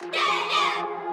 耶耶